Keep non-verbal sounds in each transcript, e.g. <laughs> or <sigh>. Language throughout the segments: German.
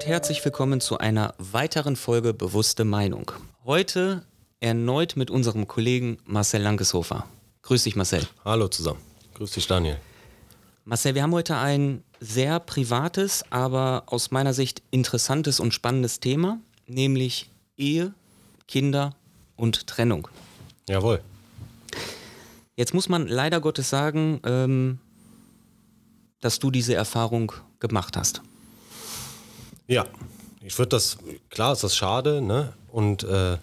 und herzlich willkommen zu einer weiteren Folge Bewusste Meinung. Heute erneut mit unserem Kollegen Marcel Lankeshofer. Grüß dich, Marcel. Hallo zusammen. Grüß dich, Daniel. Marcel, wir haben heute ein sehr privates, aber aus meiner Sicht interessantes und spannendes Thema, nämlich Ehe, Kinder und Trennung. Jawohl. Jetzt muss man leider Gottes sagen, ähm, dass du diese Erfahrung gemacht hast. Ja, ich würde das, klar ist das schade, ne? Und äh,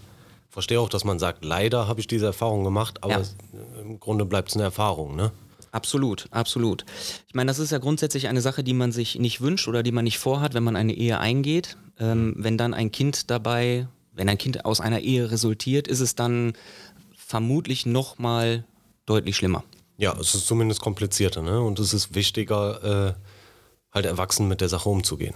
verstehe auch, dass man sagt, leider habe ich diese Erfahrung gemacht, aber Ja. es, im Grunde bleibt es eine Erfahrung, ne? Absolut, absolut. Ich meine, das ist ja grundsätzlich eine Sache, die man sich nicht wünscht oder die man nicht vorhat, wenn man eine Ehe eingeht. Ähm, wenn dann ein Kind dabei, wenn ein Kind aus einer Ehe resultiert, ist es dann vermutlich nochmal deutlich schlimmer. Ja, es ist zumindest komplizierter, ne? Und es ist wichtiger, äh, halt erwachsen mit der Sache umzugehen.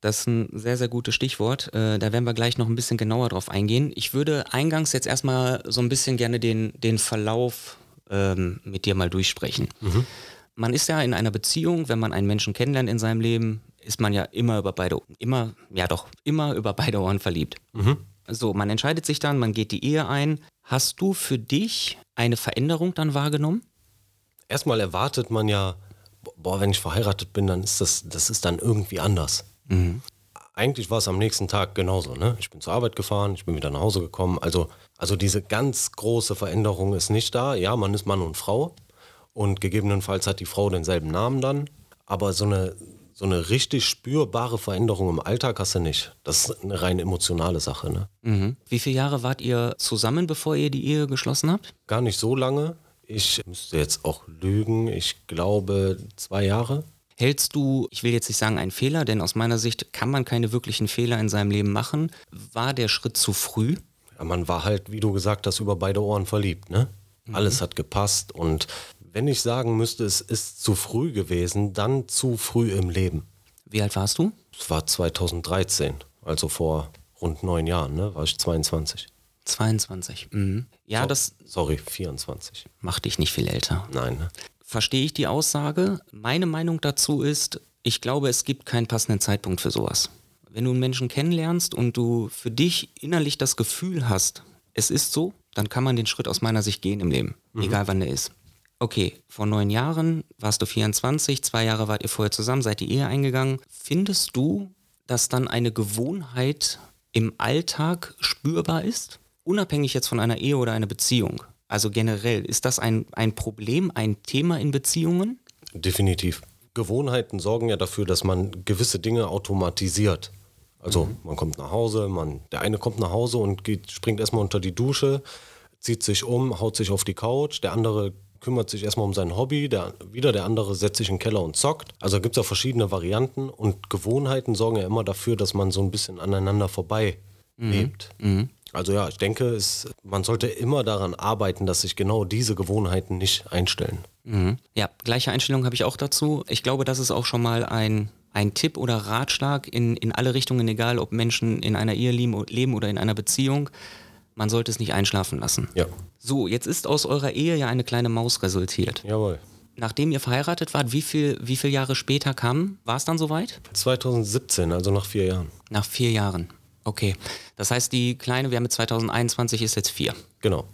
Das ist ein sehr, sehr gutes Stichwort. Äh, da werden wir gleich noch ein bisschen genauer drauf eingehen. Ich würde eingangs jetzt erstmal so ein bisschen gerne den, den Verlauf ähm, mit dir mal durchsprechen. Man ist ja in einer Beziehung, wenn man einen Menschen kennenlernt in seinem Leben, ist man ja immer über beide, immer, ja doch, immer über beide Ohren verliebt. So, man entscheidet sich dann, man geht die Ehe ein. Hast du für dich eine Veränderung dann wahrgenommen? Erstmal erwartet man ja, boah, wenn ich verheiratet bin, dann ist das, das ist dann irgendwie anders. Eigentlich war es am nächsten Tag genauso. Ne? Ich bin zur Arbeit gefahren, ich bin wieder nach Hause gekommen. Also, also diese ganz große Veränderung ist nicht da. Ja, man ist Mann und Frau und gegebenenfalls hat die Frau denselben Namen dann. Aber so eine, so eine richtig spürbare Veränderung im Alltag hast du nicht. Das ist eine rein emotionale Sache. Ne? Mhm. Wie viele Jahre wart ihr zusammen, bevor ihr die Ehe geschlossen habt? Gar nicht so lange. Ich müsste jetzt auch lügen. Ich glaube zwei Jahre. Hältst du, ich will jetzt nicht sagen einen Fehler, denn aus meiner Sicht kann man keine wirklichen Fehler in seinem Leben machen. War der Schritt zu früh? Ja, man war halt, wie du gesagt hast, über beide Ohren verliebt. Ne? Alles hat gepasst. Und wenn ich sagen müsste, es ist zu früh gewesen, dann zu früh im Leben. Wie alt warst du? Es war 2013, also vor rund neun Jahren, ne? war ich 22. 22. Mhm. Ja, das Sorry, 24. macht dich nicht viel älter. Nein, ne? Verstehe ich die Aussage? Meine Meinung dazu ist, ich glaube, es gibt keinen passenden Zeitpunkt für sowas. Wenn du einen Menschen kennenlernst und du für dich innerlich das Gefühl hast, es ist so, dann kann man den Schritt aus meiner Sicht gehen im Leben, egal wann der ist. Okay, vor neun Jahren warst du 24, zwei Jahre wart ihr vorher zusammen, seid die Ehe eingegangen. Findest du, dass dann eine Gewohnheit im Alltag spürbar ist? Unabhängig jetzt von einer Ehe oder einer Beziehung. Also generell, ist das ein, ein Problem, ein Thema in Beziehungen? Definitiv. Gewohnheiten sorgen ja dafür, dass man gewisse Dinge automatisiert. Also man kommt nach Hause, man, der eine kommt nach Hause und geht, springt erstmal unter die Dusche, zieht sich um, haut sich auf die Couch, der andere kümmert sich erstmal um sein Hobby, der, wieder der andere setzt sich in den Keller und zockt. Also gibt es ja verschiedene Varianten und Gewohnheiten sorgen ja immer dafür, dass man so ein bisschen aneinander vorbei lebt. Also ja, ich denke, es, man sollte immer daran arbeiten, dass sich genau diese Gewohnheiten nicht einstellen. Mhm. Ja, gleiche Einstellung habe ich auch dazu. Ich glaube, das ist auch schon mal ein, ein Tipp oder Ratschlag in, in alle Richtungen, egal ob Menschen in einer Ehe leben, oder in einer Beziehung. Man sollte es nicht einschlafen lassen. Ja, So, jetzt ist aus eurer Ehe ja eine kleine Maus resultiert. jawohl. Nachdem ihr verheiratet wart, wie viel, wie viele Jahre später kam, war es dann soweit? 2017, also nach vier Jahren. Nach vier Jahren. Okay. Das heißt, die Kleine, wir haben mit 2021, ist jetzt vier. Genau.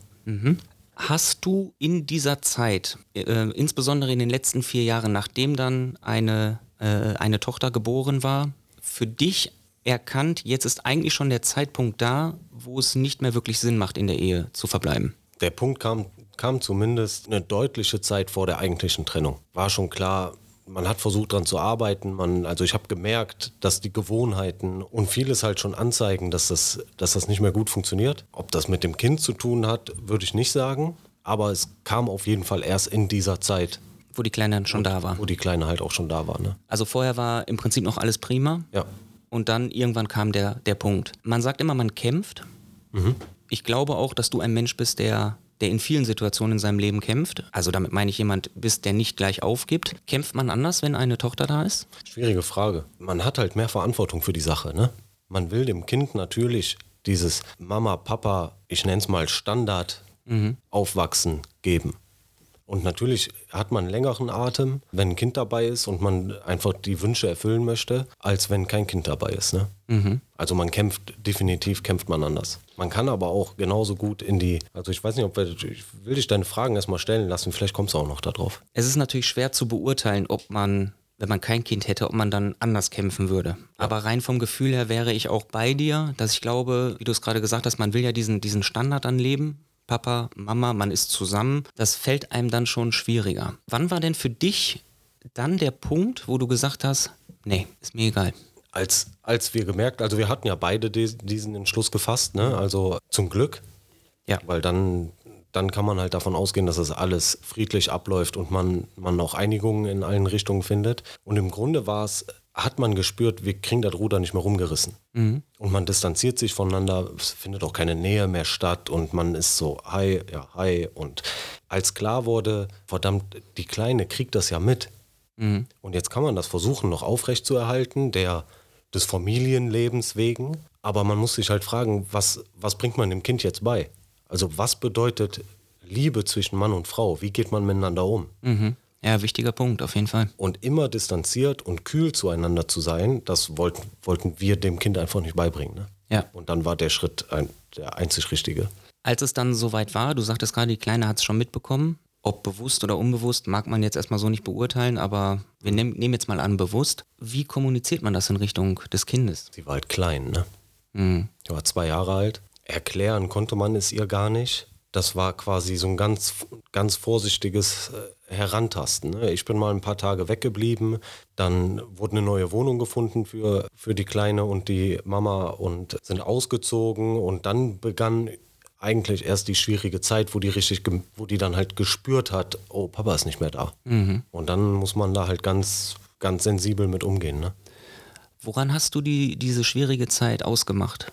Hast du in dieser Zeit, äh, insbesondere in den letzten vier Jahren, nachdem dann eine, äh, eine Tochter geboren war, für dich erkannt, jetzt ist eigentlich schon der Zeitpunkt da, wo es nicht mehr wirklich Sinn macht, in der Ehe zu verbleiben? Der Punkt kam, kam zumindest eine deutliche Zeit vor der eigentlichen Trennung. War schon klar, man hat versucht daran zu arbeiten. Man, also ich habe gemerkt, dass die Gewohnheiten und vieles halt schon anzeigen, dass das, dass das nicht mehr gut funktioniert. Ob das mit dem Kind zu tun hat, würde ich nicht sagen. Aber es kam auf jeden Fall erst in dieser Zeit, Wo die Kleine dann schon da war. wo die Kleine halt auch schon da war. Ne? Also vorher war im Prinzip noch alles prima. Ja. Und dann irgendwann kam der, der Punkt. Man sagt immer, man kämpft. Ich glaube auch, dass du ein Mensch bist, der, der in vielen Situationen in seinem Leben kämpft. Also damit meine ich jemand bist, der nicht gleich aufgibt. Kämpft man anders, wenn eine Tochter da ist? Schwierige Frage. Man hat halt mehr Verantwortung für die Sache, ne? Man will dem Kind natürlich dieses Mama, Papa, ich nenne es mal Standard Aufwachsen geben. Und natürlich hat man einen längeren Atem, wenn ein Kind dabei ist und man einfach die Wünsche erfüllen möchte, als wenn kein Kind dabei ist. Ne? Mhm. Also man kämpft, definitiv kämpft man anders. Man kann aber auch genauso gut in die, also ich weiß nicht, ob wir, ich will dich deine Fragen erstmal stellen lassen, vielleicht kommst du auch noch darauf. Es ist natürlich schwer zu beurteilen, ob man, wenn man kein Kind hätte, ob man dann anders kämpfen würde. Aber rein vom Gefühl her wäre ich auch bei dir, dass ich glaube, wie du es gerade gesagt hast, man will ja diesen, diesen Standard anleben. Papa, Mama, man ist zusammen. Das fällt einem dann schon schwieriger. Wann war denn für dich dann der Punkt, wo du gesagt hast, nee, ist mir egal. Als, als wir gemerkt, also wir hatten ja beide diesen Entschluss gefasst, ne? also zum Glück, Ja. weil dann, dann kann man halt davon ausgehen, dass es alles friedlich abläuft und man, man auch Einigungen in allen Richtungen findet. Und im Grunde war es, hat man gespürt, wir kriegen das Ruder nicht mehr rumgerissen. Und man distanziert sich voneinander, es findet auch keine Nähe mehr statt und man ist so, hi, ja, hi. Und als klar wurde, verdammt, die Kleine kriegt das ja mit. Und jetzt kann man das versuchen, noch aufrechtzuerhalten, der des Familienlebens wegen. Aber man muss sich halt fragen, was, was bringt man dem Kind jetzt bei? Also was bedeutet Liebe zwischen Mann und Frau? Wie geht man miteinander um? Mhm. Ja, wichtiger Punkt, auf jeden Fall. Und immer distanziert und kühl zueinander zu sein, das wollten, wollten wir dem Kind einfach nicht beibringen. Ne? Ja. Und dann war der Schritt ein, der einzig richtige. Als es dann soweit war, du sagtest gerade, die Kleine hat es schon mitbekommen. Ob bewusst oder unbewusst, mag man jetzt erstmal so nicht beurteilen, aber wir nehmen, nehmen jetzt mal an, bewusst. Wie kommuniziert man das in Richtung des Kindes? Sie war halt klein, ne? Mhm. Die war zwei Jahre alt. Erklären konnte man es ihr gar nicht. Das war quasi so ein ganz, ganz vorsichtiges äh, Herantasten. Ne? Ich bin mal ein paar Tage weggeblieben. Dann wurde eine neue Wohnung gefunden für, für die Kleine und die Mama und sind ausgezogen. Und dann begann eigentlich erst die schwierige Zeit, wo die richtig, wo die dann halt gespürt hat, oh, Papa ist nicht mehr da. Und dann muss man da halt ganz, ganz sensibel mit umgehen. Ne? Woran hast du die, diese schwierige Zeit ausgemacht?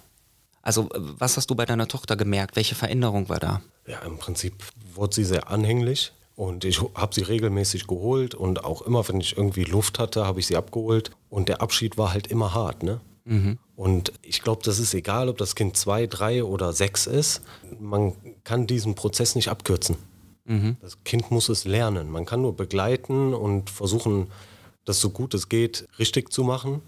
Also, äh, was hast du bei deiner Tochter gemerkt? Welche Veränderung war da? Ja, im Prinzip wurde sie sehr anhänglich und ich habe sie regelmäßig geholt und auch immer, wenn ich irgendwie Luft hatte, habe ich sie abgeholt und der Abschied war halt immer hart, ne? Und ich glaube, das ist egal, ob das Kind zwei, drei oder sechs ist. Man kann diesen Prozess nicht abkürzen. Das Kind muss es lernen. Man kann nur begleiten und versuchen, das so gut es geht richtig zu machen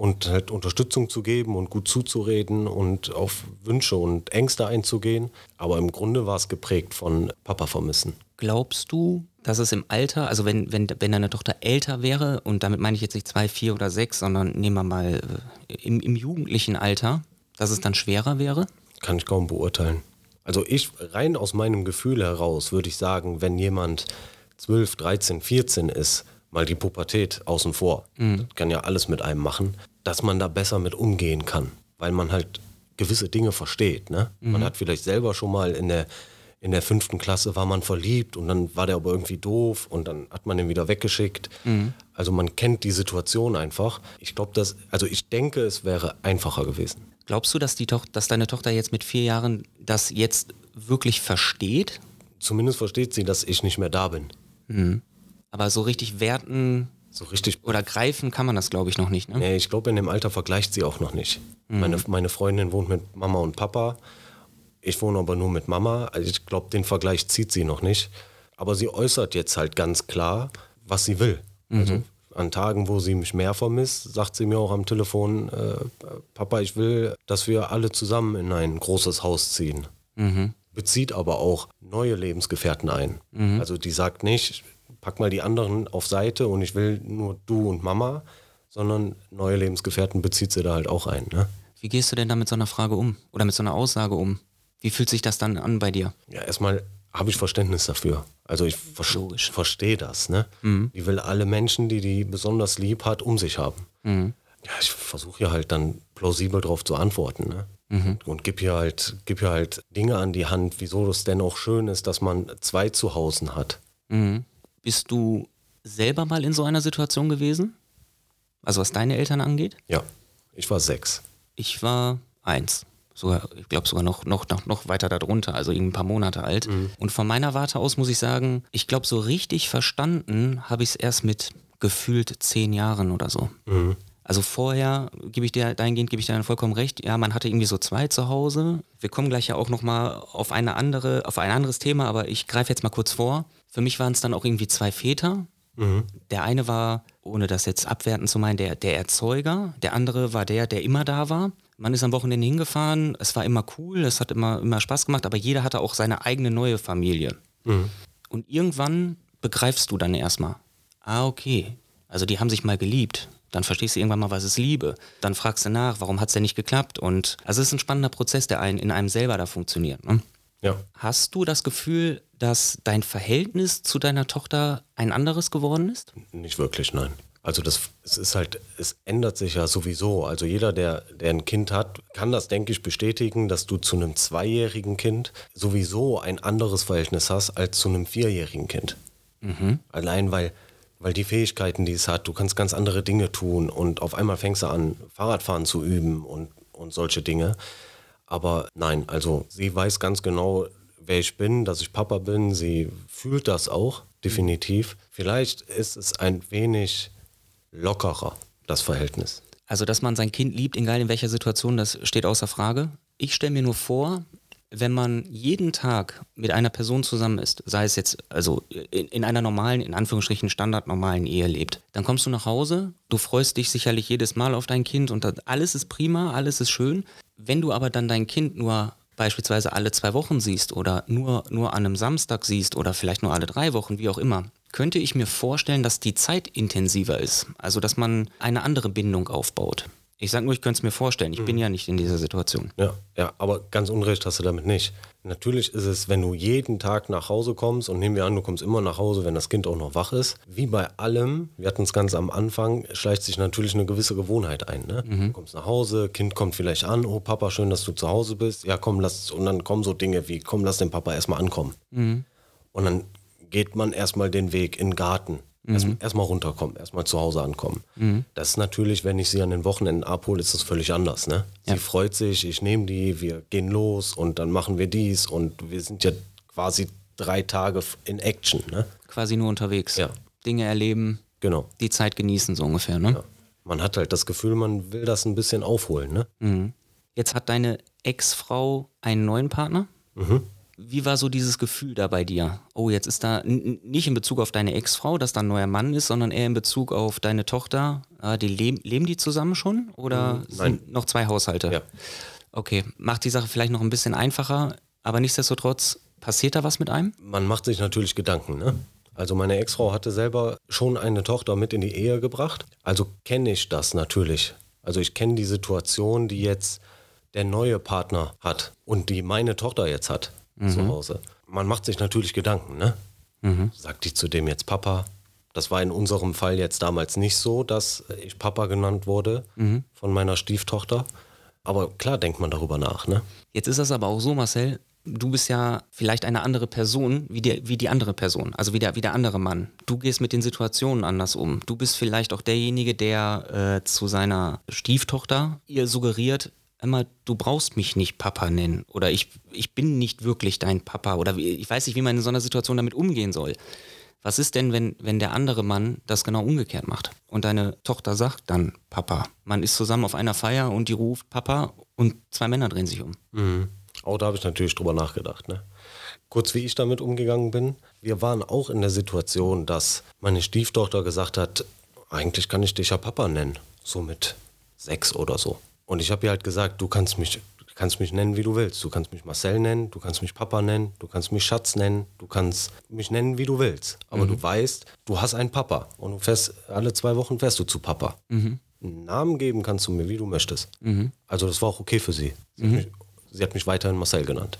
und halt Unterstützung zu geben und gut zuzureden und auf Wünsche und Ängste einzugehen. Aber im Grunde war es geprägt von Papa vermissen. Glaubst du, dass es im Alter, also wenn, wenn, wenn deine Tochter älter wäre, und damit meine ich jetzt nicht zwei, vier oder sechs, sondern nehmen wir mal äh, im, im jugendlichen Alter, dass es dann schwerer wäre? Kann ich kaum beurteilen. Also ich, rein aus meinem Gefühl heraus, würde ich sagen, wenn jemand 12, 13, 14 ist, mal die Pubertät außen vor, das kann ja alles mit einem machen, dass man da besser mit umgehen kann, weil man halt gewisse Dinge versteht. Ne? Man hat vielleicht selber schon mal in der, in der fünften Klasse war man verliebt und dann war der aber irgendwie doof und dann hat man ihn wieder weggeschickt. Also man kennt die Situation einfach. Ich glaube, dass, also ich denke, es wäre einfacher gewesen. Glaubst du, dass, die Toch dass deine Tochter jetzt mit vier Jahren das jetzt wirklich versteht? Zumindest versteht sie, dass ich nicht mehr da bin. Aber so richtig werten So richtig. oder greifen kann man das, glaube ich, noch nicht. Ne? Nee, ich glaube, in dem Alter vergleicht sie auch noch nicht. Meine, meine Freundin wohnt mit Mama und Papa. Ich wohne aber nur mit Mama. Also ich glaube, den Vergleich zieht sie noch nicht. Aber sie äußert jetzt halt ganz klar, was sie will. Also an Tagen, wo sie mich mehr vermisst, sagt sie mir auch am Telefon, äh, Papa, ich will, dass wir alle zusammen in ein großes Haus ziehen. Bezieht aber auch neue Lebensgefährten ein. Also die sagt nicht, pack mal die anderen auf Seite und ich will nur du und Mama, sondern neue Lebensgefährten bezieht sie da halt auch ein. Ne? Wie gehst du denn da mit so einer Frage um? Oder mit so einer Aussage um? Wie fühlt sich das dann an bei dir? Ja, erstmal habe ich Verständnis dafür. Also ich ver verstehe das. Ne? Die will alle Menschen, die die besonders lieb hat, um sich haben. Ja, ich versuche ja halt dann plausibel darauf zu antworten. Ne? Und gib ihr, halt, gib ihr halt Dinge an die Hand, wieso es denn auch schön ist, dass man zwei Zuhausen hat. Mhm. Bist du selber mal in so einer Situation gewesen? Also was deine Eltern angeht? Ja, ich war sechs. Ich war eins. Sogar, ich glaube sogar noch, noch, noch, noch weiter darunter, also ein paar Monate alt. Und von meiner Warte aus muss ich sagen, ich glaube, so richtig verstanden habe ich es erst mit gefühlt zehn Jahren oder so. Also vorher gebe ich dir, dahingehend gebe ich dir dann vollkommen recht. Ja, man hatte irgendwie so zwei zu Hause. Wir kommen gleich ja auch nochmal auf eine andere, auf ein anderes Thema, aber ich greife jetzt mal kurz vor. Für mich waren es dann auch irgendwie zwei Väter. Der eine war, ohne das jetzt abwerten zu meinen, der, der Erzeuger. Der andere war der, der immer da war. Man ist am Wochenende hingefahren, es war immer cool, es hat immer, immer Spaß gemacht, aber jeder hatte auch seine eigene neue Familie. Und irgendwann begreifst du dann erstmal, ah, okay, also die haben sich mal geliebt. Dann verstehst du irgendwann mal, was ist Liebe. Dann fragst du nach, warum hat es denn nicht geklappt? Und also es ist ein spannender Prozess, der in einem selber da funktioniert. Ne? Ja. Hast du das Gefühl, dass dein Verhältnis zu deiner Tochter ein anderes geworden ist? Nicht wirklich, nein. Also das es ist halt, es ändert sich ja sowieso. Also jeder, der, der ein Kind hat, kann das, denke ich, bestätigen, dass du zu einem zweijährigen Kind sowieso ein anderes Verhältnis hast als zu einem vierjährigen Kind. Allein weil, weil die Fähigkeiten, die es hat, du kannst ganz andere Dinge tun und auf einmal fängst du an, Fahrradfahren zu üben und, und solche Dinge. Aber nein, also sie weiß ganz genau, wer ich bin, dass ich Papa bin. Sie fühlt das auch, definitiv. Vielleicht ist es ein wenig lockerer, das Verhältnis. Also, dass man sein Kind liebt, egal in welcher Situation, das steht außer Frage. Ich stelle mir nur vor, wenn man jeden Tag mit einer Person zusammen ist, sei es jetzt also in, in einer normalen, in Anführungsstrichen standardnormalen Ehe lebt, dann kommst du nach Hause, du freust dich sicherlich jedes Mal auf dein Kind und alles ist prima, alles ist schön. Wenn du aber dann dein Kind nur beispielsweise alle zwei Wochen siehst oder nur, nur an einem Samstag siehst oder vielleicht nur alle drei Wochen, wie auch immer, könnte ich mir vorstellen, dass die Zeit intensiver ist. Also, dass man eine andere Bindung aufbaut. Ich sage nur, ich könnte es mir vorstellen. Ich bin ja nicht in dieser Situation. Ja, ja, aber ganz unrecht hast du damit nicht. Natürlich ist es, wenn du jeden Tag nach Hause kommst und nehmen wir an, du kommst immer nach Hause, wenn das Kind auch noch wach ist. Wie bei allem, wir hatten es ganz am Anfang, schleicht sich natürlich eine gewisse Gewohnheit ein. Ne? Du kommst nach Hause, Kind kommt vielleicht an, oh Papa, schön, dass du zu Hause bist. Ja, komm, lass, und dann kommen so Dinge wie, komm, lass den Papa erstmal ankommen. Und dann geht man erstmal den Weg in den Garten. Erst, erstmal runterkommen, erstmal zu Hause ankommen. Das ist natürlich, wenn ich sie an den Wochenenden abhole, ist das völlig anders. Ne? Sie freut sich, ich nehme die, wir gehen los und dann machen wir dies und wir sind ja quasi drei Tage in Action. Ne? Quasi nur unterwegs. Ja. Dinge erleben, Genau. die Zeit genießen, so ungefähr. Ne? Ja. Man hat halt das Gefühl, man will das ein bisschen aufholen. Ne? Jetzt hat deine Ex-Frau einen neuen Partner. Wie war so dieses Gefühl da bei dir? Oh, jetzt ist da nicht in Bezug auf deine Ex-Frau, dass da ein neuer Mann ist, sondern eher in Bezug auf deine Tochter. Ah, die leben, leben die zusammen schon oder sind noch zwei Haushalte? Ja. Okay, macht die Sache vielleicht noch ein bisschen einfacher, aber nichtsdestotrotz passiert da was mit einem? Man macht sich natürlich Gedanken. Ne? Also meine Ex-Frau hatte selber schon eine Tochter mit in die Ehe gebracht. Also kenne ich das natürlich. Also ich kenne die Situation, die jetzt der neue Partner hat und die meine Tochter jetzt hat zu Hause. Man macht sich natürlich Gedanken. Ne? Sagt die zu dem jetzt Papa? Das war in unserem Fall jetzt damals nicht so, dass ich Papa genannt wurde von meiner Stieftochter. Aber klar denkt man darüber nach. Ne? Jetzt ist das aber auch so, Marcel, du bist ja vielleicht eine andere Person wie die, wie die andere Person, also wie der, wie der andere Mann. Du gehst mit den Situationen anders um. Du bist vielleicht auch derjenige, der äh, zu seiner Stieftochter ihr suggeriert, immer, du brauchst mich nicht Papa nennen oder ich, ich bin nicht wirklich dein Papa oder ich weiß nicht, wie man in so einer Situation damit umgehen soll. Was ist denn, wenn, wenn der andere Mann das genau umgekehrt macht und deine Tochter sagt dann Papa? Man ist zusammen auf einer Feier und die ruft Papa und zwei Männer drehen sich um. Auch da habe ich natürlich drüber nachgedacht. Ne? Kurz wie ich damit umgegangen bin. Wir waren auch in der Situation, dass meine Stieftochter gesagt hat, eigentlich kann ich dich ja Papa nennen. So mit sechs oder so. Und ich habe ihr halt gesagt, du kannst mich, kannst mich nennen, wie du willst. Du kannst mich Marcel nennen, du kannst mich Papa nennen, du kannst mich Schatz nennen, du kannst mich nennen, wie du willst. Aber du weißt, du hast einen Papa. Und du fährst, alle zwei Wochen fährst du zu Papa. Einen Namen geben kannst du mir, wie du möchtest. Also das war auch okay für sie. Sie, hat, mich, sie hat mich weiterhin Marcel genannt.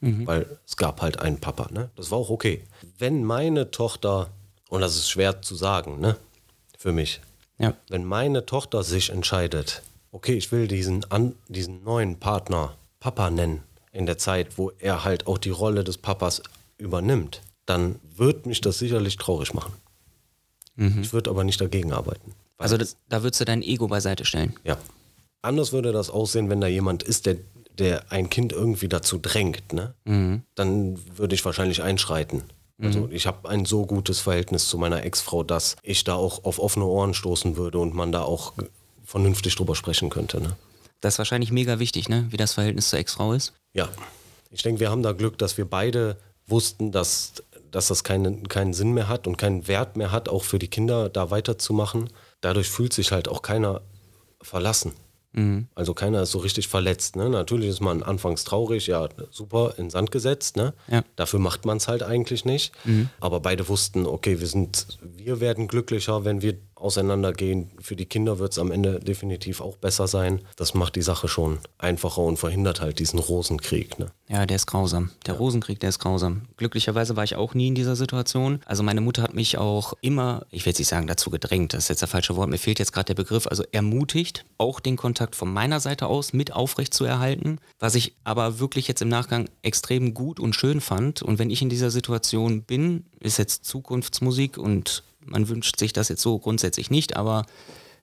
Weil es gab halt einen Papa. Ne? Das war auch okay. Wenn meine Tochter, und das ist schwer zu sagen, ne? für mich, Ja. wenn meine Tochter sich entscheidet, okay, ich will diesen, an, diesen neuen Partner Papa nennen, in der Zeit, wo er halt auch die Rolle des Papas übernimmt, dann wird mich das sicherlich traurig machen. Ich würde aber nicht dagegen arbeiten. Also das, da würdest du dein Ego beiseite stellen. ja. Anders würde das aussehen, wenn da jemand ist, der, der ein Kind irgendwie dazu drängt. Ne? Dann würde ich wahrscheinlich einschreiten. Also ich habe ein so gutes Verhältnis zu meiner Ex-Frau, dass ich da auch auf offene Ohren stoßen würde und man da auch vernünftig drüber sprechen könnte. Ne? Das ist wahrscheinlich mega wichtig, ne? wie das Verhältnis zur Ex-Frau ist. Ja, ich denke, wir haben da Glück, dass wir beide wussten, dass, dass das keinen, keinen Sinn mehr hat und keinen Wert mehr hat, auch für die Kinder da weiterzumachen. Dadurch fühlt sich halt auch keiner verlassen. Mhm. Also keiner ist so richtig verletzt. Ne? Natürlich ist man anfangs traurig, ja, super, in Sand gesetzt. Ne? Ja. Dafür macht man es halt eigentlich nicht. Aber beide wussten, okay, wir sind, wir werden glücklicher, wenn wir auseinandergehen. Für die Kinder wird es am Ende definitiv auch besser sein. Das macht die Sache schon einfacher und verhindert halt diesen Rosenkrieg. Ne? Ja, der ist grausam. Der Rosenkrieg, der ist grausam. Glücklicherweise war ich auch nie in dieser Situation. Also meine Mutter hat mich auch immer, ich will jetzt nicht sagen dazu gedrängt, das ist jetzt das falsche Wort, mir fehlt jetzt gerade der Begriff, also ermutigt, auch den Kontakt von meiner Seite aus mit aufrecht zu erhalten, was ich aber wirklich jetzt im Nachgang extrem gut und schön fand. Und wenn ich in dieser Situation bin, ist jetzt Zukunftsmusik und man wünscht sich das jetzt so grundsätzlich nicht, aber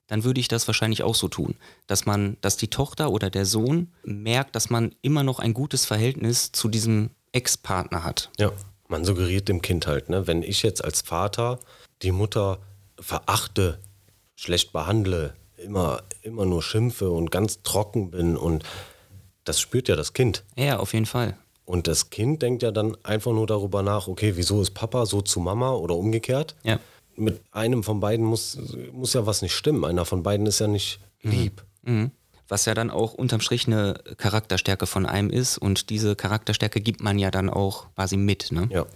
dann würde ich das wahrscheinlich auch so tun, dass man, dass die Tochter oder der Sohn merkt, dass man immer noch ein gutes Verhältnis zu diesem Ex-Partner hat. Ja, man suggeriert dem Kind halt, ne? wenn ich jetzt als Vater die Mutter verachte, schlecht behandle, immer, immer nur schimpfe und ganz trocken bin und das spürt ja das Kind. Ja, auf jeden Fall. Und das Kind denkt ja dann einfach nur darüber nach, okay, wieso ist Papa so zu Mama oder umgekehrt? Ja. Mit einem von beiden muss, muss ja was nicht stimmen. Einer von beiden ist ja nicht lieb. Mhm. Was ja dann auch unterm Strich eine Charakterstärke von einem ist und diese Charakterstärke gibt man ja dann auch quasi mit. Ne? Ja.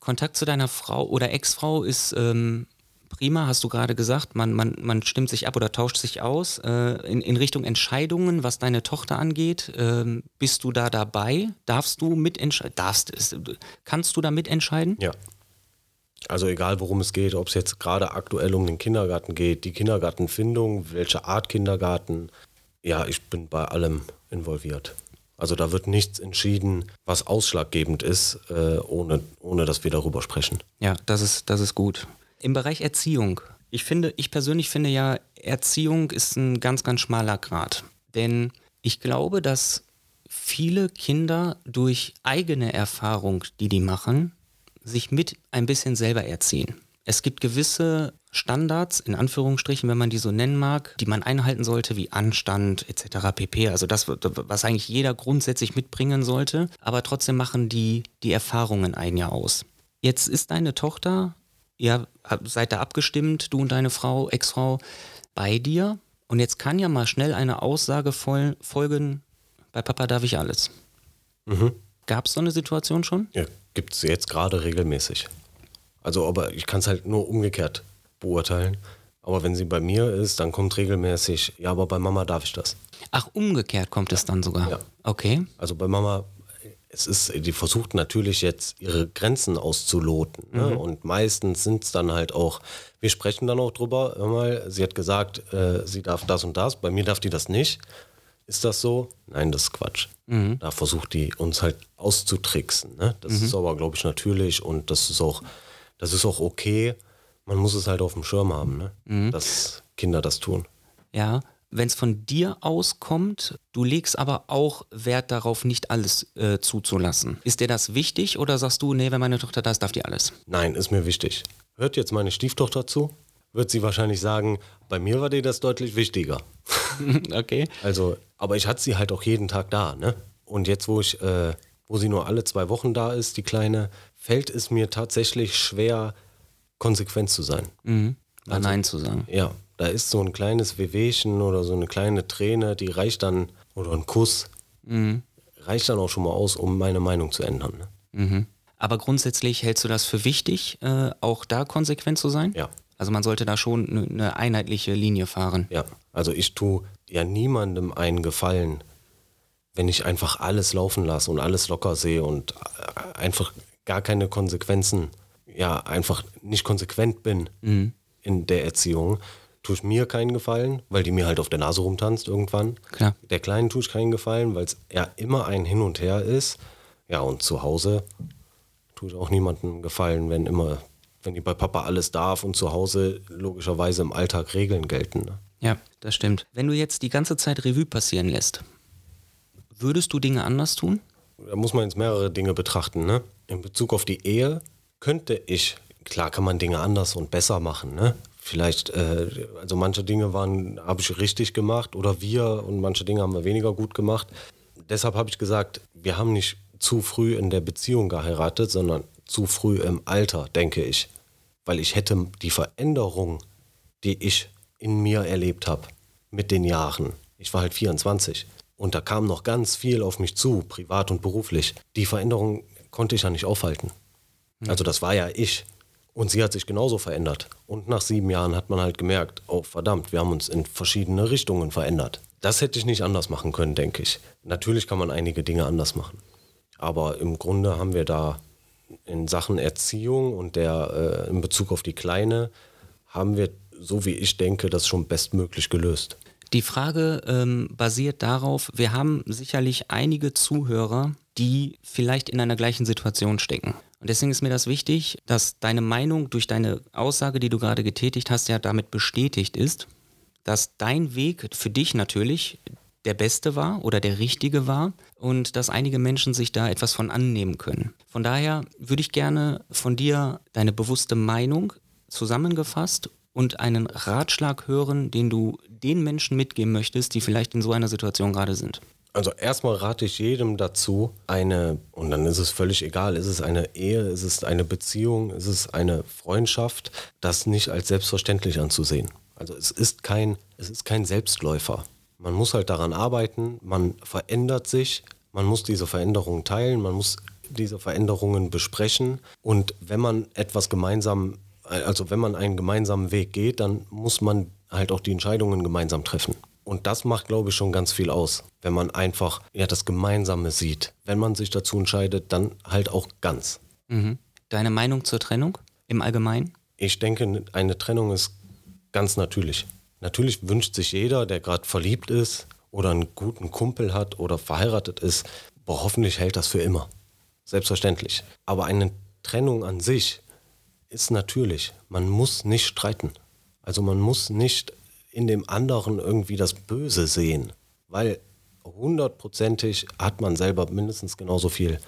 Kontakt zu deiner Frau oder Ex-Frau ist ähm, prima, hast du gerade gesagt. Man, man, man stimmt sich ab oder tauscht sich aus. Äh, in, in Richtung Entscheidungen, was deine Tochter angeht, ähm, bist du da dabei? Darfst du mitentscheiden? Darfst es? Kannst du da mitentscheiden? Ja. Also egal worum es geht, ob es jetzt gerade aktuell um den Kindergarten geht, die Kindergartenfindung, welche Art Kindergarten. Ja, ich bin bei allem involviert. Also da wird nichts entschieden, was ausschlaggebend ist, äh, ohne, ohne dass wir darüber sprechen. Ja, das ist, das ist gut. Im Bereich Erziehung. Ich finde, ich persönlich finde ja, Erziehung ist ein ganz, ganz schmaler Grad. Denn ich glaube, dass viele Kinder durch eigene Erfahrung, die die machen, sich mit ein bisschen selber erziehen. Es gibt gewisse Standards, in Anführungsstrichen, wenn man die so nennen mag, die man einhalten sollte, wie Anstand etc. pp. Also das, was eigentlich jeder grundsätzlich mitbringen sollte. Aber trotzdem machen die die Erfahrungen ein Jahr aus. Jetzt ist deine Tochter, ihr seid da abgestimmt, du und deine Frau, Ex-Frau, bei dir. Und jetzt kann ja mal schnell eine Aussage fol folgen, bei Papa darf ich alles. Gab es so eine Situation schon? Ja, gibt es jetzt gerade regelmäßig. Also, aber ich kann es halt nur umgekehrt beurteilen. Aber wenn sie bei mir ist, dann kommt regelmäßig, ja, aber bei Mama darf ich das. Ach, umgekehrt kommt es dann sogar. Ja. Okay. Also bei Mama, es ist, die versucht natürlich jetzt ihre Grenzen auszuloten. Ne? Und meistens sind es dann halt auch, wir sprechen dann auch drüber, hör mal, sie hat gesagt, äh, sie darf das und das, bei mir darf die das nicht. Ist das so? Nein, das ist Quatsch. Da versucht die uns halt auszutricksen. Ne? Das ist aber, glaube ich, natürlich und das ist auch, das ist auch okay. Man muss es halt auf dem Schirm haben, ne? dass Kinder das tun. Ja, wenn es von dir auskommt, du legst aber auch Wert darauf, nicht alles äh, zuzulassen. Ist dir das wichtig oder sagst du, nee, wenn meine Tochter da ist, darf die alles? Nein, ist mir wichtig. Hört jetzt meine Stieftochter zu, wird sie wahrscheinlich sagen, bei mir war dir das deutlich wichtiger. <laughs> okay. Also, aber ich hatte sie halt auch jeden Tag da, ne? Und jetzt, wo ich, äh, wo sie nur alle zwei Wochen da ist, die Kleine, fällt es mir tatsächlich schwer, konsequent zu sein. Mhm. Mal Nein zu sagen. Ja, da ist so ein kleines Wehwehchen oder so eine kleine Träne, die reicht dann, oder ein Kuss, reicht dann auch schon mal aus, um meine Meinung zu ändern. Ne? Aber grundsätzlich hältst du das für wichtig, äh, auch da konsequent zu sein? Ja. Also man sollte da schon eine ne einheitliche Linie fahren. Ja, also ich tue ja niemandem einen Gefallen, wenn ich einfach alles laufen lasse und alles locker sehe und äh, einfach gar keine Konsequenzen, ja, einfach nicht konsequent bin in der Erziehung, tue ich mir keinen Gefallen, weil die mir halt auf der Nase rumtanzt irgendwann. Klar. Der Kleinen tue ich keinen Gefallen, weil es ja immer ein Hin und Her ist. Ja, und zu Hause tue ich auch niemandem gefallen, wenn immer, wenn die bei Papa alles darf und zu Hause logischerweise im Alltag Regeln gelten. Ne? Ja, das stimmt. Wenn du jetzt die ganze Zeit Revue passieren lässt, würdest du Dinge anders tun? Da muss man jetzt mehrere Dinge betrachten. Ne? In Bezug auf die Ehe könnte ich, klar kann man Dinge anders und besser machen. Ne? Vielleicht, äh, also manche Dinge waren, habe ich richtig gemacht oder wir und manche Dinge haben wir weniger gut gemacht. Deshalb habe ich gesagt, wir haben nicht zu früh in der Beziehung geheiratet, sondern zu früh im Alter, denke ich. Weil ich hätte die Veränderung, die ich in mir erlebt habe, mit den Jahren. Ich war halt 24 und da kam noch ganz viel auf mich zu, privat und beruflich. Die Veränderung konnte ich ja nicht aufhalten. Also das war ja ich. Und sie hat sich genauso verändert. Und nach sieben Jahren hat man halt gemerkt, oh verdammt, wir haben uns in verschiedene Richtungen verändert. Das hätte ich nicht anders machen können, denke ich. Natürlich kann man einige Dinge anders machen. Aber im Grunde haben wir da in Sachen Erziehung und der äh, in Bezug auf die Kleine, haben wir, so wie ich denke, das schon bestmöglich gelöst. Die Frage ähm, basiert darauf, wir haben sicherlich einige Zuhörer, die vielleicht in einer gleichen Situation stecken. Und deswegen ist mir das wichtig, dass deine Meinung durch deine Aussage, die du gerade getätigt hast, ja damit bestätigt ist, dass dein Weg für dich natürlich der beste war oder der richtige war und dass einige Menschen sich da etwas von annehmen können. Von daher würde ich gerne von dir deine bewusste Meinung zusammengefasst und einen Ratschlag hören, den du den Menschen mitgeben möchtest, die vielleicht in so einer Situation gerade sind. Also erstmal rate ich jedem dazu, eine, und dann ist es völlig egal, ist es eine Ehe, ist es eine Beziehung, ist es eine Freundschaft, das nicht als selbstverständlich anzusehen. Also es ist kein, es ist kein Selbstläufer. Man muss halt daran arbeiten, man verändert sich, man muss diese Veränderungen teilen, man muss diese Veränderungen besprechen und wenn man etwas gemeinsam, also wenn man einen gemeinsamen Weg geht, dann muss man halt auch die Entscheidungen gemeinsam treffen. Und das macht, glaube ich, schon ganz viel aus, wenn man einfach ja, das Gemeinsame sieht. Wenn man sich dazu entscheidet, dann halt auch ganz. Mhm. Deine Meinung zur Trennung im Allgemeinen? Ich denke, eine Trennung ist ganz natürlich. Natürlich wünscht sich jeder, der gerade verliebt ist oder einen guten Kumpel hat oder verheiratet ist, boah, hoffentlich hält das für immer. Selbstverständlich. Aber eine Trennung an sich ist natürlich. Man muss nicht streiten. Also man muss nicht in dem anderen irgendwie das Böse sehen, weil hundertprozentig hat man selber mindestens genauso viel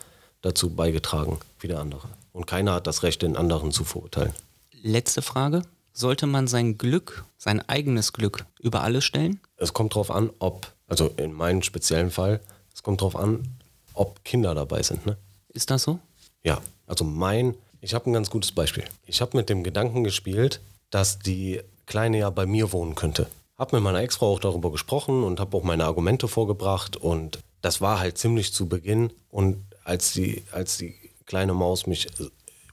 dazu beigetragen wie der andere. Und keiner hat das Recht, den anderen zu verurteilen. Letzte Frage sollte man sein Glück, sein eigenes Glück über alles stellen? Es kommt darauf an, ob, also in meinem speziellen Fall, es kommt darauf an, ob Kinder dabei sind. Ne? Ist das so? Ja, also mein, ich habe ein ganz gutes Beispiel. Ich habe mit dem Gedanken gespielt, dass die Kleine ja bei mir wohnen könnte. Habe mit meiner Ex-Frau auch darüber gesprochen und habe auch meine Argumente vorgebracht und das war halt ziemlich zu Beginn und als die, als die kleine Maus mich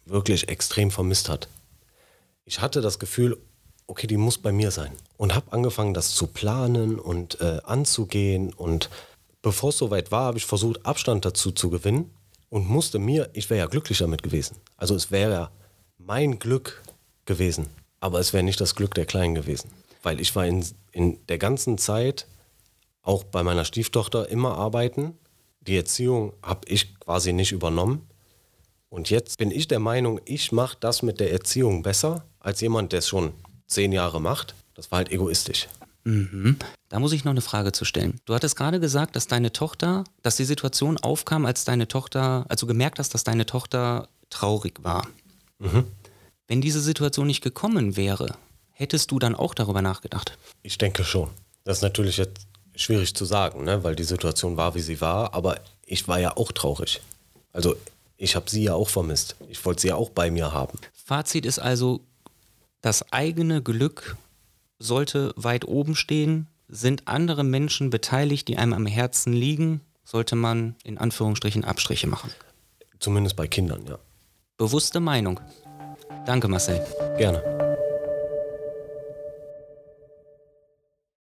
wirklich extrem vermisst hat ich hatte das Gefühl, okay, die muss bei mir sein. Und habe angefangen, das zu planen und äh, anzugehen. Und bevor es soweit war, habe ich versucht, Abstand dazu zu gewinnen und musste mir, ich wäre ja glücklich damit gewesen. Also es wäre ja mein Glück gewesen, aber es wäre nicht das Glück der Kleinen gewesen. Weil ich war in, in der ganzen Zeit, auch bei meiner Stieftochter, immer arbeiten. Die Erziehung habe ich quasi nicht übernommen. Und jetzt bin ich der Meinung, ich mache das mit der Erziehung besser als jemand, der es schon zehn Jahre macht. Das war halt egoistisch. Mhm. Da muss ich noch eine Frage zu stellen. Du hattest gerade gesagt, dass deine Tochter, dass die Situation aufkam, als deine Tochter, als du gemerkt hast, dass deine Tochter traurig war. Mhm. Wenn diese Situation nicht gekommen wäre, hättest du dann auch darüber nachgedacht? Ich denke schon. Das ist natürlich jetzt schwierig zu sagen, ne? weil die Situation war, wie sie war, aber ich war ja auch traurig. Also ich habe sie ja auch vermisst. Ich wollte sie ja auch bei mir haben. Fazit ist also, das eigene Glück sollte weit oben stehen. Sind andere Menschen beteiligt, die einem am Herzen liegen, sollte man in Anführungsstrichen Abstriche machen. Zumindest bei Kindern, ja. Bewusste Meinung. Danke, Marcel. Gerne.